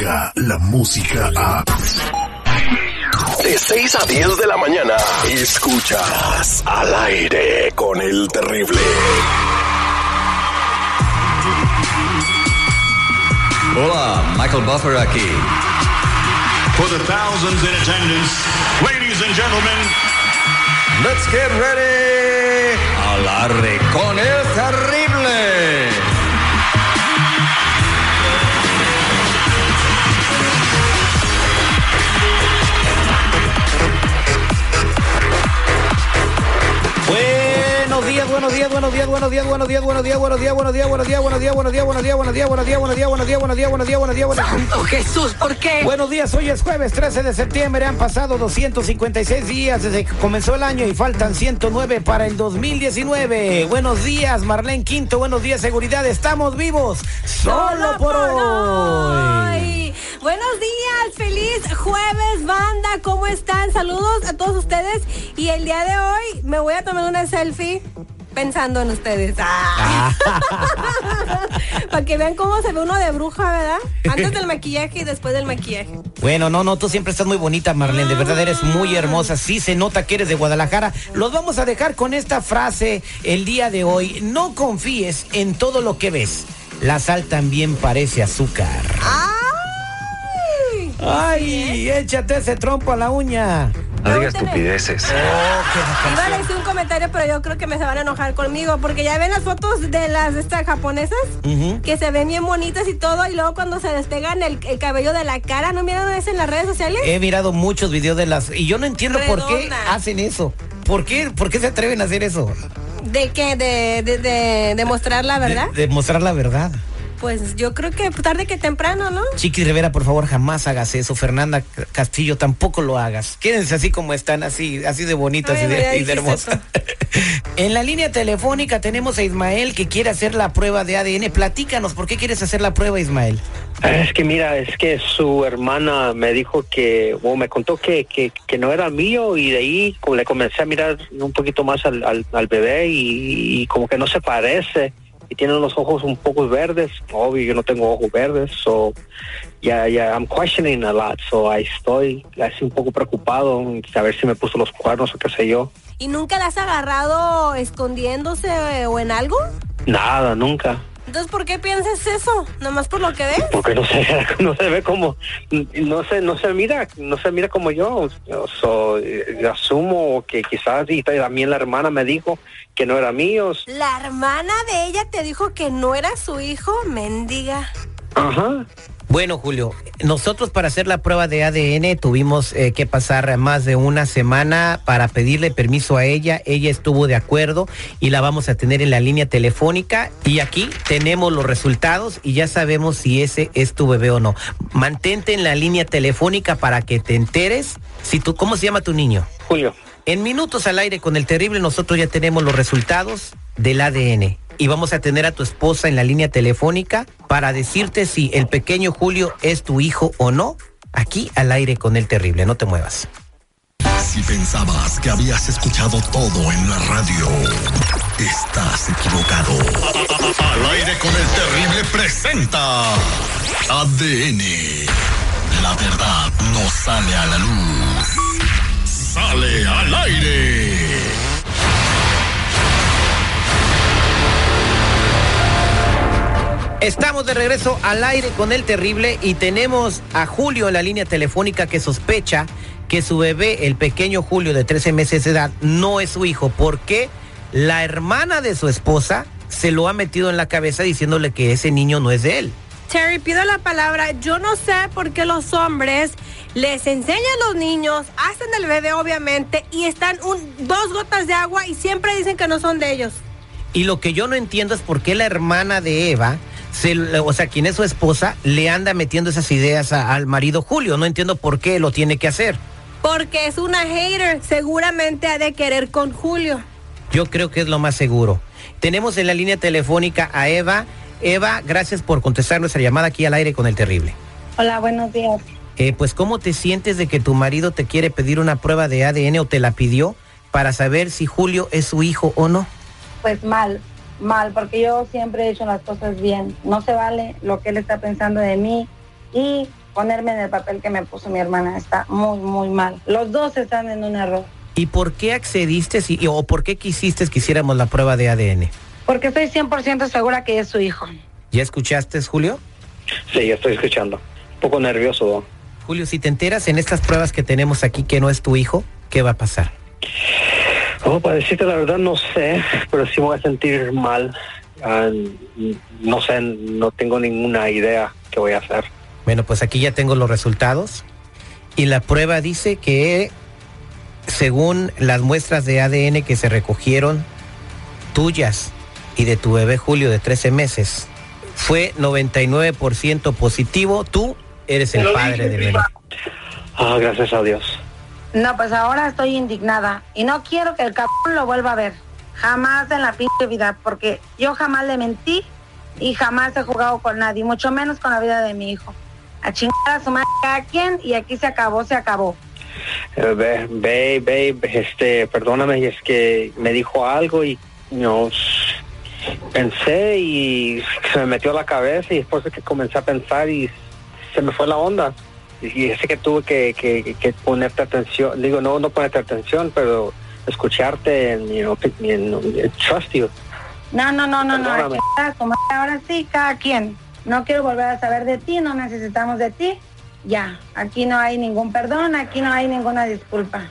la música a... De 6 a 10 de la mañana, escuchas al aire con el terrible. Hola, Michael Buffer aquí. For the thousands in attendance, ladies and gentlemen, Let's get ready. Al aire con el terrible. Buenos días, buenos días, buenos días, buenos días, buenos días, buenos días, buenos días, buenos días, buenos días, buenos días, buenos días, buenos días, buenos días, buenos días, buenos días, buenos días, buenos días, buenos días, buenos días, buenos días. Jesús, ¿por qué? Buenos días, hoy es jueves 13 de septiembre, han pasado 256 días desde que comenzó el año y faltan 109 para el 2019. Buenos días, Marlene Quinto, buenos días, seguridad, estamos vivos solo por hoy. Buenos días, feliz jueves, banda. ¿Cómo están? Saludos a todos ustedes. Y el día de hoy me voy a tomar una selfie pensando en ustedes. Ah. Para que vean cómo se ve uno de bruja, ¿verdad? Antes del maquillaje y después del maquillaje. Bueno, no, no, tú siempre estás muy bonita, Marlene. De verdad eres muy hermosa. Sí se nota que eres de Guadalajara. Los vamos a dejar con esta frase el día de hoy. No confíes en todo lo que ves. La sal también parece azúcar. ¡Ay! Ay, échate ese trompo a la uña. No digas estupideces. Iba a decir un comentario, pero yo creo que me se van a enojar conmigo, porque ya ven las fotos de las estas japonesas, que se ven bien bonitas y todo, y luego cuando se despegan el, el cabello de la cara, ¿no miran eso en las redes sociales? He mirado muchos videos de las... Y yo no entiendo por qué hacen eso. ¿Por qué, ¿Por qué se atreven a hacer eso? ¿De qué? De, de, de, de mostrar la verdad. De, de mostrar la verdad. Pues yo creo que tarde que temprano, ¿no? Chiqui Rivera, por favor, jamás hagas eso. Fernanda Castillo, tampoco lo hagas. Quédense así como están, así, así de bonitas y de, y de hermosas. en la línea telefónica tenemos a Ismael que quiere hacer la prueba de ADN. Platícanos, ¿por qué quieres hacer la prueba, Ismael? Es que mira, es que su hermana me dijo que, o me contó que, que, que no era mío y de ahí como le comencé a mirar un poquito más al, al, al bebé y, y como que no se parece y tiene los ojos un poco verdes. Obvio, yo no tengo ojos verdes, so ya, ya, I'm questioning a lot, so ahí estoy así un poco preocupado, a ver si me puso los cuernos o qué sé yo. ¿Y nunca la has agarrado escondiéndose o en algo? Nada, nunca. Entonces, ¿por qué piensas eso? ¿Nomás por lo que ves? porque no se no se ve como no se no se mira no se mira como yo So, asumo que quizás y también la hermana me dijo que no era mío La hermana de ella te dijo que no era su hijo, mendiga. ajá Bueno, Julio, nosotros para hacer la prueba de ADN tuvimos eh, que pasar más de una semana para pedirle permiso a ella. Ella estuvo de acuerdo y la vamos a tener en la línea telefónica. Y aquí tenemos los resultados y ya sabemos si ese es tu bebé o no. Mantente en la línea telefónica para que te enteres. Si tú, ¿Cómo se llama tu niño? Julio En minutos al aire con el terrible, nosotros ya tenemos los resultados del ADN. Y vamos a tener a tu esposa en la línea telefónica para decirte si el pequeño Julio es tu hijo o no. Aquí al aire con el terrible, no te muevas. Si pensabas que habías escuchado todo en la radio, estás equivocado. Al aire con el terrible presenta ADN. La verdad no sale a la luz. Sale al aire. Estamos de regreso al aire con el terrible y tenemos a Julio en la línea telefónica que sospecha que su bebé, el pequeño Julio de 13 meses de edad, no es su hijo porque la hermana de su esposa se lo ha metido en la cabeza diciéndole que ese niño no es de él. Terry, pido la palabra. Yo no sé por qué los hombres les enseñan a los niños, hacen el bebé obviamente, y están un, dos gotas de agua y siempre dicen que no son de ellos. Y lo que yo no entiendo es por qué la hermana de Eva, se, o sea, quien es su esposa, le anda metiendo esas ideas a- al marido Julio. No entiendo por qué lo tiene que hacer. Porque es una hater. Seguramente ha de querer con Julio. Yo creo que es lo más seguro. Tenemos en la línea telefónica a Eva. Eva, gracias por contestar nuestra llamada aquí al aire con el terrible. Hola, buenos días. Eh, pues, ¿cómo te sientes de que tu marido te quiere pedir una prueba de ADN o te la pidió para saber si Julio es su hijo o no? Pues mal, mal, porque yo siempre he hecho las cosas bien. No se vale lo que él está pensando de mí y ponerme en el papel que me puso mi hermana. Está muy, muy mal. Los dos están en un error. ¿Y por qué accediste si- o por qué quisiste que hiciéramos la prueba de ADN? Porque estoy 100% segura que es su hijo. ¿Ya escuchaste, Julio? Sí, estoy escuchando. Un poco nervioso. ¿no? Julio, si te enteras en estas pruebas que tenemos aquí que no es tu hijo, ¿qué va a pasar? Oh, para decirte la verdad no sé, pero sí me voy a sentir mal. Ah, no sé, no tengo ninguna idea qué voy a hacer. Bueno, pues aquí ya tengo los resultados y la prueba dice que según las muestras de ADN que se recogieron tuyas y de tu bebé Julio de 13 meses, fue 99% positivo, tú eres el padre del bebé. Ah, gracias a Dios. No, pues ahora estoy indignada y no quiero que el cabrón lo vuelva a ver. Jamás en la pinche vida, porque yo jamás le mentí y jamás he jugado con nadie, mucho menos con la vida de mi hijo. A chingar a su madre cada quien y aquí se acabó, se acabó. Eh, Ve, este, perdóname, es que me dijo algo y no pensé y se me metió a la cabeza y después de que comencé a pensar y se me fue la onda. Y sé que tuve que, que, que ponerte atención, digo, no, no ponerte atención, pero escucharte en, you know, en- en- trust you. No, no, no, no, no. Perdóname. Ahora sí, cada quien. No quiero volver a saber de ti, no necesitamos de ti. Ya, aquí no hay ningún perdón, aquí no hay ninguna disculpa.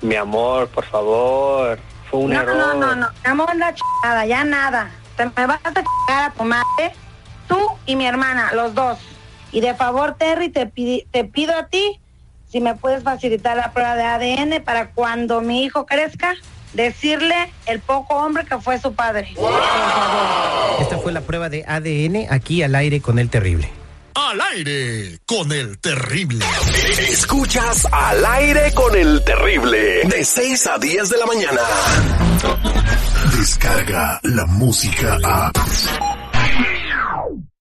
Mi amor, por favor, fue un no, error. no, no, no, mi amor, la chingada, ya nada. Te me vas a chingar a tu madre, tú y mi hermana, los dos. Y de favor, Terry, te, te pido a ti si me puedes facilitar la prueba de ADN para cuando mi hijo crezca, decirle el poco hombre que fue su padre. Por favor. Esta fue la prueba de ADN aquí al aire con el terrible. Al aire con el terrible. Escuchas al aire con el terrible. De 6 a 10 de la mañana. Descarga la música a